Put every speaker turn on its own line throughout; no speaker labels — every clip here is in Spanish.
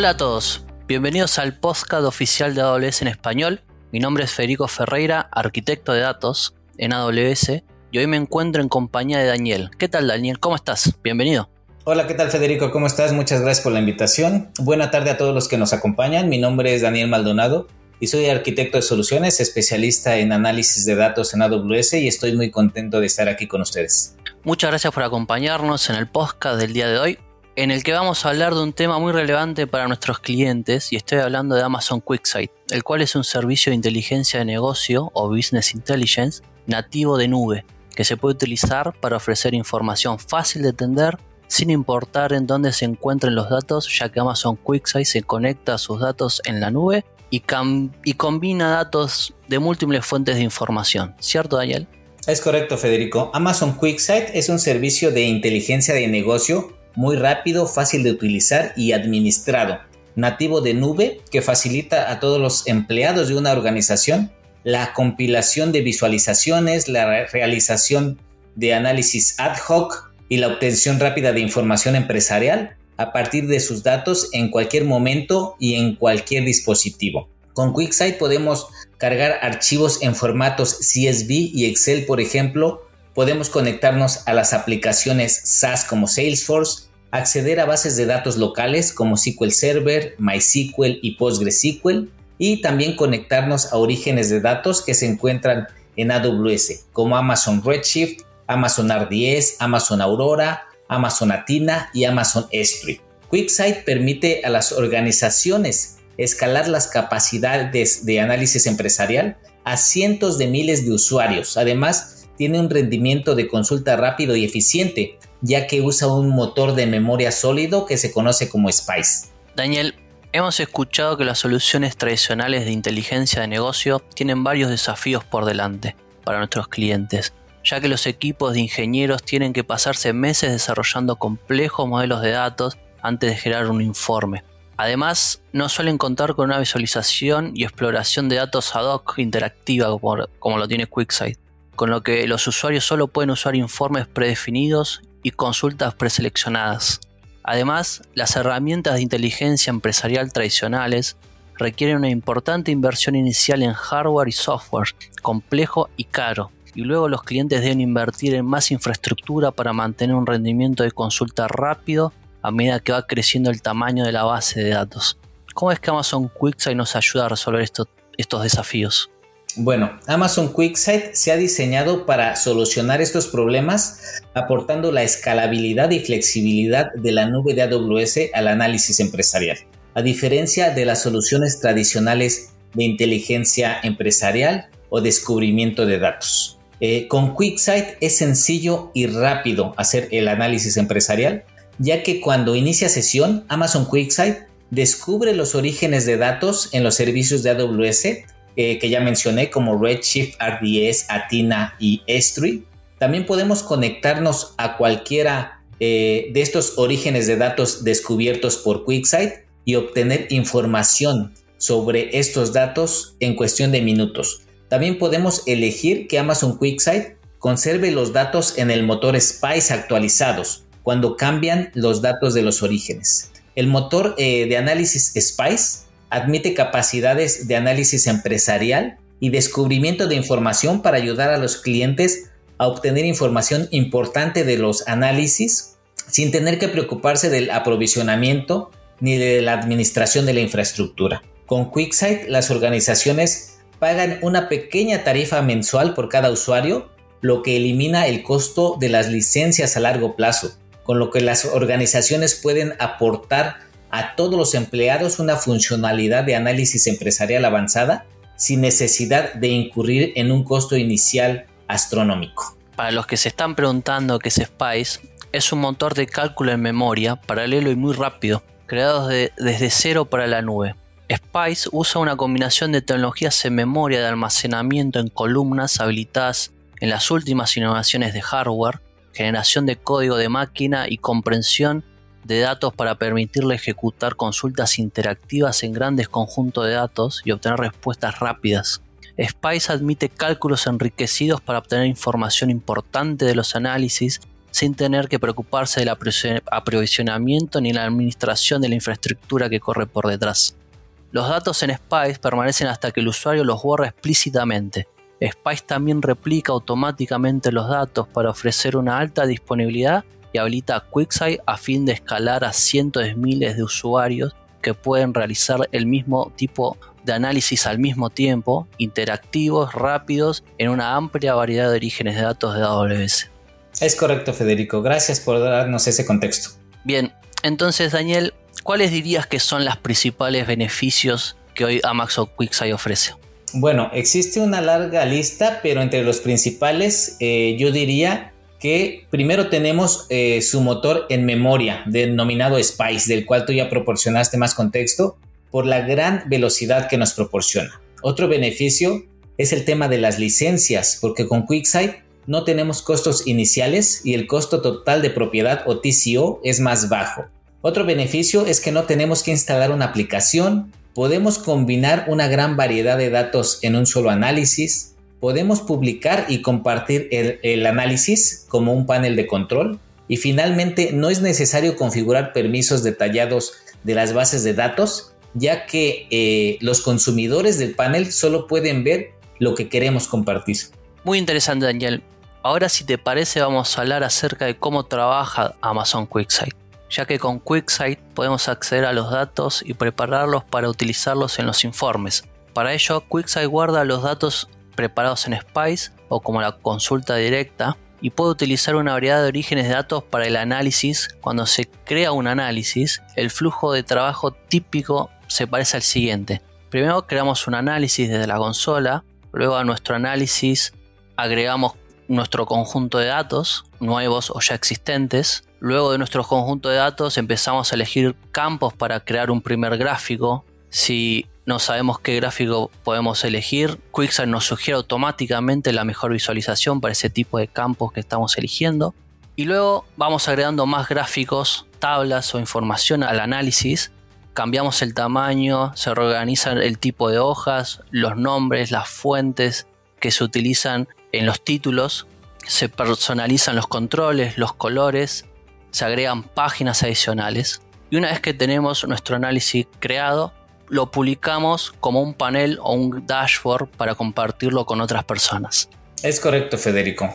Hola a todos, bienvenidos al podcast oficial de AWS en español. Mi nombre es Federico Ferreira, arquitecto de datos en AWS, y hoy me encuentro en compañía de Daniel. ¿Qué tal Daniel? ¿Cómo estás? Bienvenido.
Hola, ¿qué tal Federico? ¿Cómo estás? Muchas gracias por la invitación. Buena tarde a todos los que nos acompañan. Mi nombre es Daniel Maldonado y soy arquitecto de soluciones, especialista en análisis de datos en AWS y estoy muy contento de estar aquí con ustedes.
Muchas gracias por acompañarnos en el podcast del día de hoy en el que vamos a hablar de un tema muy relevante para nuestros clientes y estoy hablando de Amazon QuickSight, el cual es un servicio de inteligencia de negocio o business intelligence nativo de nube que se puede utilizar para ofrecer información fácil de entender sin importar en dónde se encuentren los datos, ya que Amazon QuickSight se conecta a sus datos en la nube y, y combina datos de múltiples fuentes de información. ¿Cierto, Daniel?
Es correcto, Federico. Amazon QuickSight es un servicio de inteligencia de negocio muy rápido, fácil de utilizar y administrado, nativo de nube que facilita a todos los empleados de una organización la compilación de visualizaciones, la realización de análisis ad hoc y la obtención rápida de información empresarial a partir de sus datos en cualquier momento y en cualquier dispositivo. Con QuickSight podemos cargar archivos en formatos CSV y Excel, por ejemplo, podemos conectarnos a las aplicaciones SaaS como Salesforce, acceder a bases de datos locales como SQL Server, MySQL y PostgreSQL y también conectarnos a orígenes de datos que se encuentran en AWS como Amazon Redshift, Amazon RDS, Amazon Aurora, Amazon Athena y Amazon S3. QuickSight permite a las organizaciones escalar las capacidades de análisis empresarial a cientos de miles de usuarios. Además, tiene un rendimiento de consulta rápido y eficiente, ya que usa un motor de memoria sólido que se conoce como Spice.
Daniel, hemos escuchado que las soluciones tradicionales de inteligencia de negocio tienen varios desafíos por delante para nuestros clientes, ya que los equipos de ingenieros tienen que pasarse meses desarrollando complejos modelos de datos antes de generar un informe. Además, no suelen contar con una visualización y exploración de datos ad hoc interactiva como, como lo tiene QuickSight, con lo que los usuarios solo pueden usar informes predefinidos y consultas preseleccionadas. Además, las herramientas de inteligencia empresarial tradicionales requieren una importante inversión inicial en hardware y software, complejo y caro, y luego los clientes deben invertir en más infraestructura para mantener un rendimiento de consulta rápido a medida que va creciendo el tamaño de la base de datos. ¿Cómo es que Amazon QuickSight nos ayuda a resolver estos desafíos?
Bueno, Amazon QuickSight se ha diseñado para solucionar estos problemas aportando la escalabilidad y flexibilidad de la nube de AWS al análisis empresarial. A diferencia de las soluciones tradicionales de inteligencia empresarial o descubrimiento de datos. Eh, con QuickSight es sencillo y rápido hacer el análisis empresarial, ya que cuando inicia sesión, Amazon QuickSight descubre los orígenes de datos en los servicios de AWS eh, que ya mencioné como Redshift, RDS, Athena y S3. También podemos conectarnos a cualquiera eh, de estos orígenes de datos descubiertos por QuickSight y obtener información sobre estos datos en cuestión de minutos. También podemos elegir que Amazon QuickSight conserve los datos en el motor Spice actualizados cuando cambian los datos de los orígenes. El motor eh, de análisis Spice admite capacidades de análisis empresarial y descubrimiento de información para ayudar a los clientes a obtener información importante de los análisis sin tener que preocuparse del aprovisionamiento ni de la administración de la infraestructura. Con QuickSight las organizaciones pagan una pequeña tarifa mensual por cada usuario, lo que elimina el costo de las licencias a largo plazo, con lo que las organizaciones pueden aportar a todos los empleados una funcionalidad de análisis empresarial avanzada sin necesidad de incurrir en un costo inicial astronómico.
Para los que se están preguntando qué es Spice, es un motor de cálculo en memoria paralelo y muy rápido, creado desde cero para la nube. Spice usa una combinación de tecnologías en memoria de almacenamiento en columnas habilitadas en las últimas innovaciones de hardware, generación de código de máquina y comprensión de datos para permitirle ejecutar consultas interactivas en grandes conjuntos de datos y obtener respuestas rápidas. Spice admite cálculos enriquecidos para obtener información importante de los análisis sin tener que preocuparse del aprovisionamiento ni la administración de la infraestructura que corre por detrás. Los datos en Spice permanecen hasta que el usuario los borra explícitamente. Spice también replica automáticamente los datos para ofrecer una alta disponibilidad y habilita QuickSight a fin de escalar a cientos de miles de usuarios que pueden realizar el mismo tipo de análisis al mismo tiempo, interactivos, rápidos, en una amplia variedad de orígenes de datos de AWS.
Es correcto, Federico. Gracias por darnos ese contexto.
Bien, entonces, Daniel, ¿cuáles dirías que son los principales beneficios que hoy Amazon QuickSight ofrece?
Bueno, existe una larga lista, pero entre los principales eh, yo diría que primero tenemos eh, su motor en memoria, denominado Spice, del cual tú ya proporcionaste más contexto, por la gran velocidad que nos proporciona. Otro beneficio es el tema de las licencias, porque con QuickSight no tenemos costos iniciales y el costo total de propiedad o TCO es más bajo. Otro beneficio es que no tenemos que instalar una aplicación, podemos combinar una gran variedad de datos en un solo análisis, podemos publicar y compartir el, análisis como un panel de control y finalmente no es necesario configurar permisos detallados de las bases de datos, ya que eh, los consumidores del panel solo pueden ver lo que queremos compartir.
Muy interesante, Daniel. Ahora, si te parece, vamos a hablar acerca de cómo trabaja Amazon QuickSight, ya que con QuickSight podemos acceder a los datos y prepararlos para utilizarlos en los informes. Para ello, QuickSight guarda los datos preparados en Spice o como la consulta directa y puede utilizar una variedad de orígenes de datos para el análisis. Cuando se crea un análisis, el flujo de trabajo típico se parece al siguiente. Primero creamos un análisis desde la consola, luego a nuestro análisis agregamos nuestro conjunto de datos, nuevos o ya existentes. Luego de nuestro conjunto de datos empezamos a elegir campos para crear un primer gráfico. Si no sabemos qué gráfico podemos elegir, QuickSight nos sugiere automáticamente la mejor visualización para ese tipo de campos que estamos eligiendo. Y luego vamos agregando más gráficos, tablas o información al análisis. Cambiamos el tamaño, se reorganiza el tipo de hojas, los nombres, las fuentes que se utilizan en los títulos se personalizan los controles, los colores, se agregan páginas adicionales y una vez que tenemos nuestro análisis creado, lo publicamos como un panel o un dashboard para compartirlo con otras personas.
Es correcto, Federico.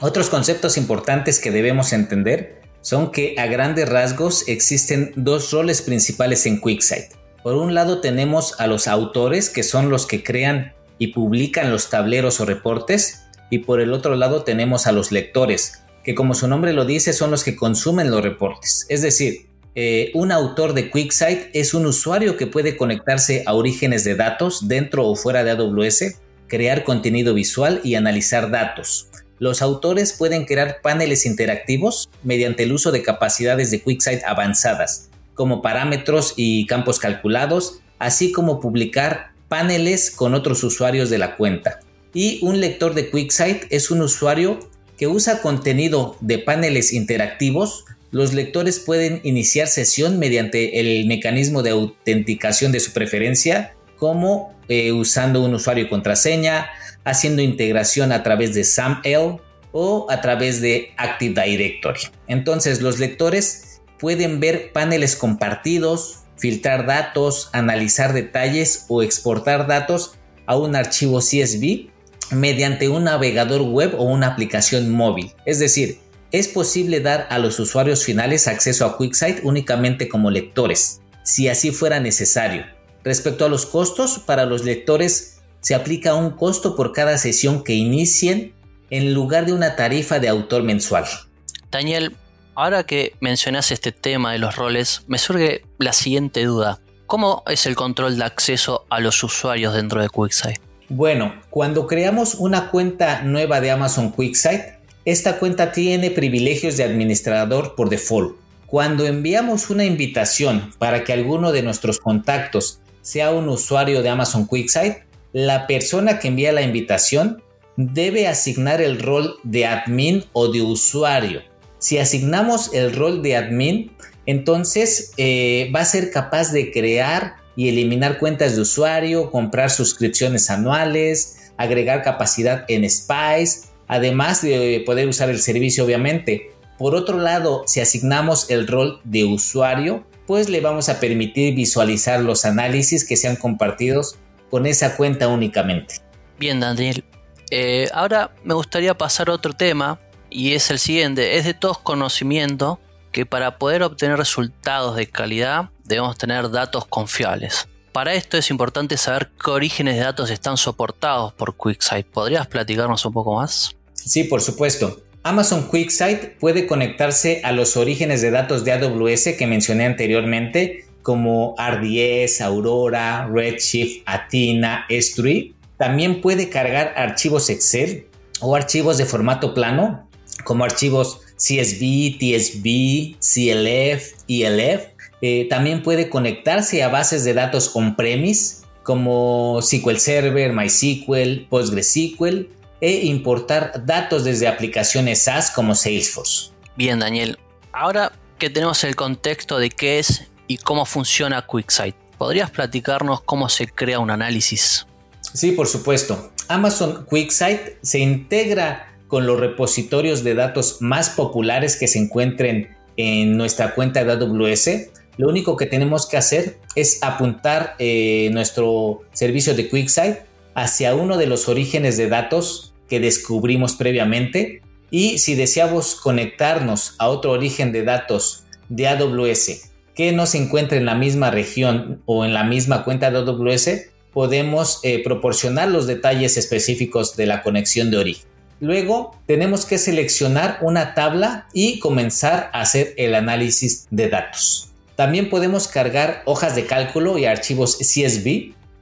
Otros conceptos importantes que debemos entender son que a grandes rasgos existen dos roles principales en QuickSight. Por un lado tenemos a los autores, que son los que crean y publican los tableros o reportes, y por el otro lado tenemos a los lectores, que como su nombre lo dice son los que consumen los reportes. Es decir, eh, un autor de QuickSight es un usuario que puede conectarse a orígenes de datos dentro o fuera de AWS, crear contenido visual y analizar datos. Los autores pueden crear paneles interactivos mediante el uso de capacidades de QuickSight avanzadas, como parámetros y campos calculados, así como publicar paneles con otros usuarios de la cuenta. Y un lector de QuickSight es un usuario que usa contenido de paneles interactivos. Los lectores pueden iniciar sesión mediante el mecanismo de autenticación de su preferencia, como eh, usando un usuario y contraseña, haciendo integración a través de SAML o a través de Active Directory. Entonces los lectores pueden ver paneles compartidos, filtrar datos, analizar detalles o exportar datos a un archivo CSV mediante un navegador web o una aplicación móvil. Es decir, es posible dar a los usuarios finales acceso a QuickSight únicamente como lectores, si así fuera necesario. Respecto a los costos, para los lectores se aplica un costo por cada sesión que inicien en lugar de una tarifa de autor mensual.
Daniel, ahora que mencionas este tema de los roles, me surge la siguiente duda. ¿Cómo es el control de acceso a los usuarios dentro de QuickSight?
Bueno, cuando creamos una cuenta nueva de Amazon QuickSight, esta cuenta tiene privilegios de administrador por default. Cuando enviamos una invitación para que alguno de nuestros contactos sea un usuario de Amazon QuickSight, la persona que envía la invitación debe asignar el rol de admin o de usuario. Si asignamos el rol de admin, entonces eh, va a ser capaz de crear y eliminar cuentas de usuario, comprar suscripciones anuales, agregar capacidad en Spice, además de poder usar el servicio obviamente. Por otro lado, si asignamos el rol de usuario, pues le vamos a permitir visualizar los análisis que sean compartidos con esa cuenta únicamente.
Bien, Daniel. Eh, ahora me gustaría pasar a otro tema y es el siguiente. Es de todos conocimiento que para poder obtener resultados de calidad debemos tener datos confiables. Para esto es importante saber qué orígenes de datos están soportados por QuickSight. ¿Podrías platicarnos un poco más?
Sí, por supuesto. Amazon QuickSight puede conectarse a los orígenes de datos de AWS que mencioné anteriormente, como RDS, Aurora, Redshift, Athena, S3. También puede cargar archivos Excel o archivos de formato plano, como archivos CSV, TSV, CLF, ELF. Eh, también puede conectarse a bases de datos on-premise como SQL Server, MySQL, PostgreSQL e importar datos desde aplicaciones SaaS como Salesforce.
Bien, Daniel. Ahora que tenemos el contexto de qué es y cómo funciona QuickSight, ¿podrías platicarnos cómo se crea un análisis?
Sí, por supuesto. Amazon QuickSight se integra con los repositorios de datos más populares que se encuentren en nuestra cuenta de AWS. Lo único que tenemos que hacer es apuntar eh, nuestro servicio de QuickSight hacia uno de los orígenes de datos que descubrimos previamente y si deseamos conectarnos a otro origen de datos de AWS que no se encuentre en la misma región o en la misma cuenta de AWS, podemos eh, proporcionar los detalles específicos de la conexión de origen. Luego tenemos que seleccionar una tabla y comenzar a hacer el análisis de datos. También podemos cargar hojas de cálculo y archivos CSV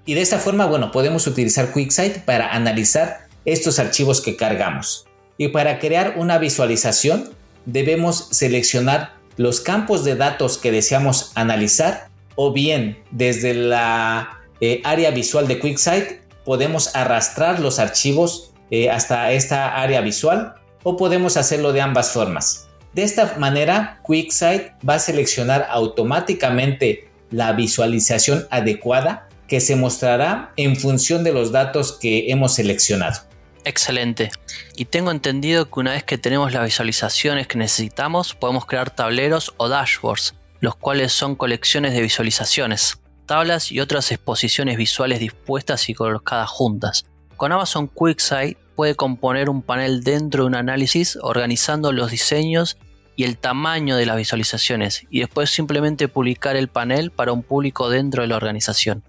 y de esta forma, bueno, podemos utilizar QuickSight para analizar estos archivos que cargamos. Y para crear una visualización debemos seleccionar los campos de datos que deseamos analizar o bien desde la eh, área visual de QuickSight podemos arrastrar los archivos eh, hasta esta área visual o podemos hacerlo de ambas formas. De esta manera, QuickSight va a seleccionar automáticamente la visualización adecuada que se mostrará en función de los datos que hemos seleccionado.
Excelente. Y tengo entendido que una vez que tenemos las visualizaciones que necesitamos, podemos crear tableros o dashboards, los cuales son colecciones de visualizaciones, tablas y otras exposiciones visuales dispuestas y colocadas juntas. Con Amazon QuickSight puede componer un panel dentro de un análisis organizando los diseños y el tamaño de las visualizaciones y después simplemente publicar el panel para un público dentro de la organización.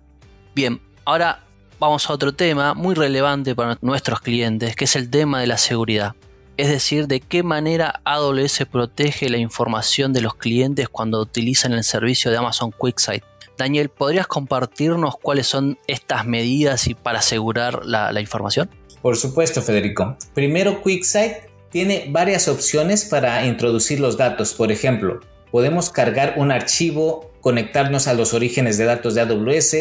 Bien, ahora vamos a otro tema muy relevante para nuestros clientes, que es el tema de la seguridad. Es decir, de qué manera AWS protege la información de los clientes cuando utilizan el servicio de Amazon QuickSight. Daniel, ¿podrías compartirnos cuáles son estas medidas y para asegurar la, la información?
Por supuesto, Federico. Primero, QuickSight tiene varias opciones para introducir los datos. Por ejemplo, podemos cargar un archivo, conectarnos a los orígenes de datos de AWS,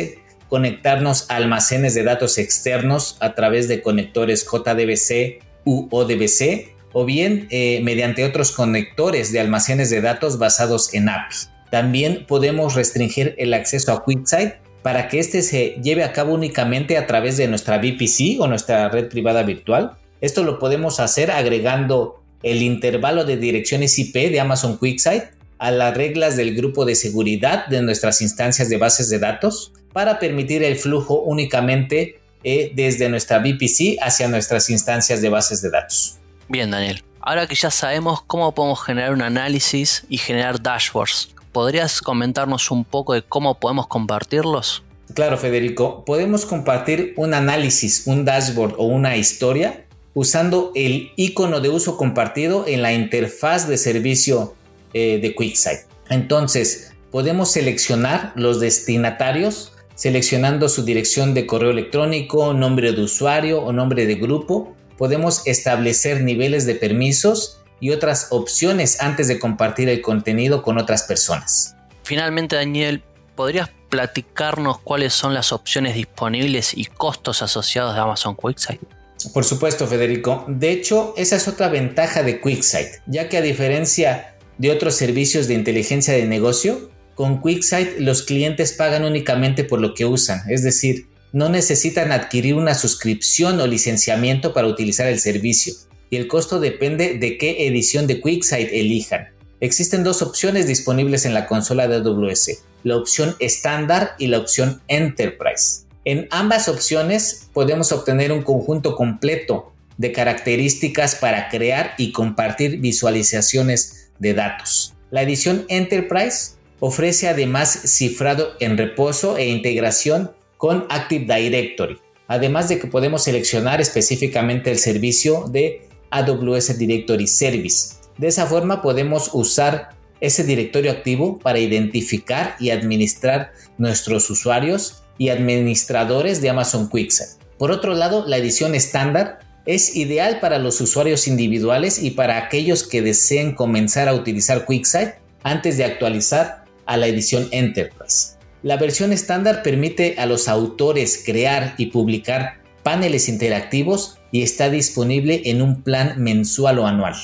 conectarnos a almacenes de datos externos a través de conectores JDBC u ODBC o bien eh, mediante otros conectores de almacenes de datos basados en API. También podemos restringir el acceso a QuickSight para que éste se lleve a cabo únicamente a través de nuestra VPC o nuestra red privada virtual. Esto lo podemos hacer agregando el intervalo de direcciones IP de Amazon QuickSight a las reglas del grupo de seguridad de nuestras instancias de bases de datos para permitir el flujo únicamente eh, desde nuestra VPC hacia nuestras instancias de bases de datos.
Bien, Daniel. Ahora que ya sabemos cómo podemos generar un análisis y generar dashboards, ¿podrías comentarnos un poco de cómo podemos compartirlos?
Claro, Federico. Podemos compartir un análisis, un dashboard o una historia usando el icono de uso compartido en la interfaz de servicio eh, de QuickSight. Entonces, podemos seleccionar los destinatarios seleccionando su dirección de correo electrónico, nombre de usuario o nombre de grupo. Podemos establecer niveles de permisos y otras opciones antes de compartir el contenido con otras personas.
Finalmente, Daniel, ¿podrías platicarnos cuáles son las opciones disponibles y costos asociados de Amazon QuickSight?
Por supuesto, Federico. De hecho, esa es otra ventaja de QuickSight, ya que a diferencia de otros servicios de inteligencia de negocio, con QuickSight los clientes pagan únicamente por lo que usan, es decir, no necesitan adquirir una suscripción o licenciamiento para utilizar el servicio. y el costo depende de qué edición de QuickSight elijan. Existen dos opciones disponibles en la consola de AWS, la opción estándar y la opción Enterprise. En ambas opciones podemos obtener un conjunto completo de características para crear y compartir visualizaciones de datos. La edición Enterprise ofrece además cifrado en reposo e integración con Active Directory, además de que podemos seleccionar específicamente el servicio de AWS Directory Service. De esa forma podemos usar ese directorio activo para identificar y administrar nuestros usuarios y administradores de Amazon QuickSight. Por otro lado, la edición estándar es ideal para los usuarios individuales y para aquellos que deseen comenzar a utilizar QuickSight antes de actualizar a la edición Enterprise. La versión estándar permite a los autores crear y publicar paneles interactivos y está disponible en un plan mensual o anual.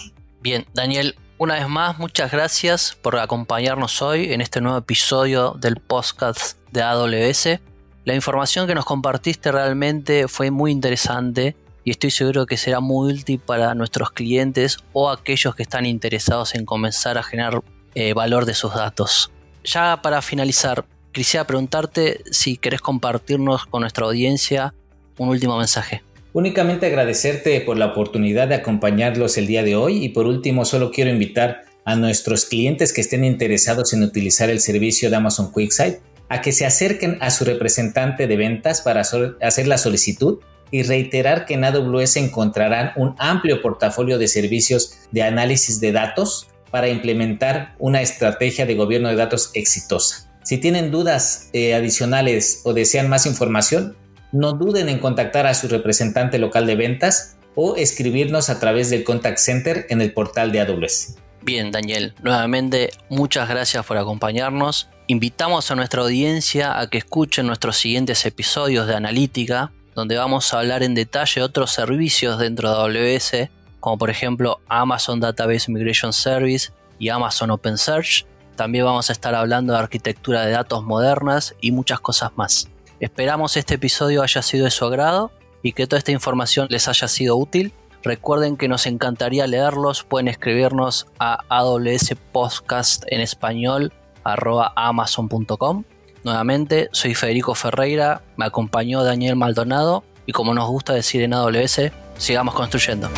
Bien, Daniel, una vez más, muchas gracias por acompañarnos hoy en este nuevo episodio del podcast de AWS. La información que nos compartiste realmente fue muy interesante y estoy seguro que será muy útil para nuestros clientes o aquellos que están interesados en comenzar a generar eh, valor de sus datos. Ya para finalizar, quisiera preguntarte si querés compartirnos con nuestra audiencia un último mensaje.
Únicamente agradecerte por la oportunidad de acompañarlos el día de hoy y por último solo quiero invitar a nuestros clientes que estén interesados en utilizar el servicio de Amazon QuickSight a que se acerquen a su representante de ventas para hacer la solicitud y reiterar que en AWS encontrarán un amplio portafolio de servicios de análisis de datos para implementar una estrategia de gobierno de datos exitosa. Si tienen dudas eh, adicionales o desean más información, no duden en contactar a su representante local de ventas o escribirnos a través del contact center en el portal de AWS.
Bien, Daniel, nuevamente muchas gracias por acompañarnos. Invitamos a nuestra audiencia a que escuchen nuestros siguientes episodios de analítica, donde vamos a hablar en detalle de otros servicios dentro de AWS, como por ejemplo Amazon Database Migration Service y Amazon OpenSearch, también vamos a estar hablando de arquitectura de datos modernas y muchas cosas más. Esperamos este episodio haya sido de su agrado y que toda esta información les haya sido útil. Recuerden que nos encantaría leerlos, pueden escribirnos a AWS Podcast en español amazon.com. Nuevamente, soy Federico Ferreira, me acompañó Daniel Maldonado y como nos gusta decir en AWS, sigamos construyendo.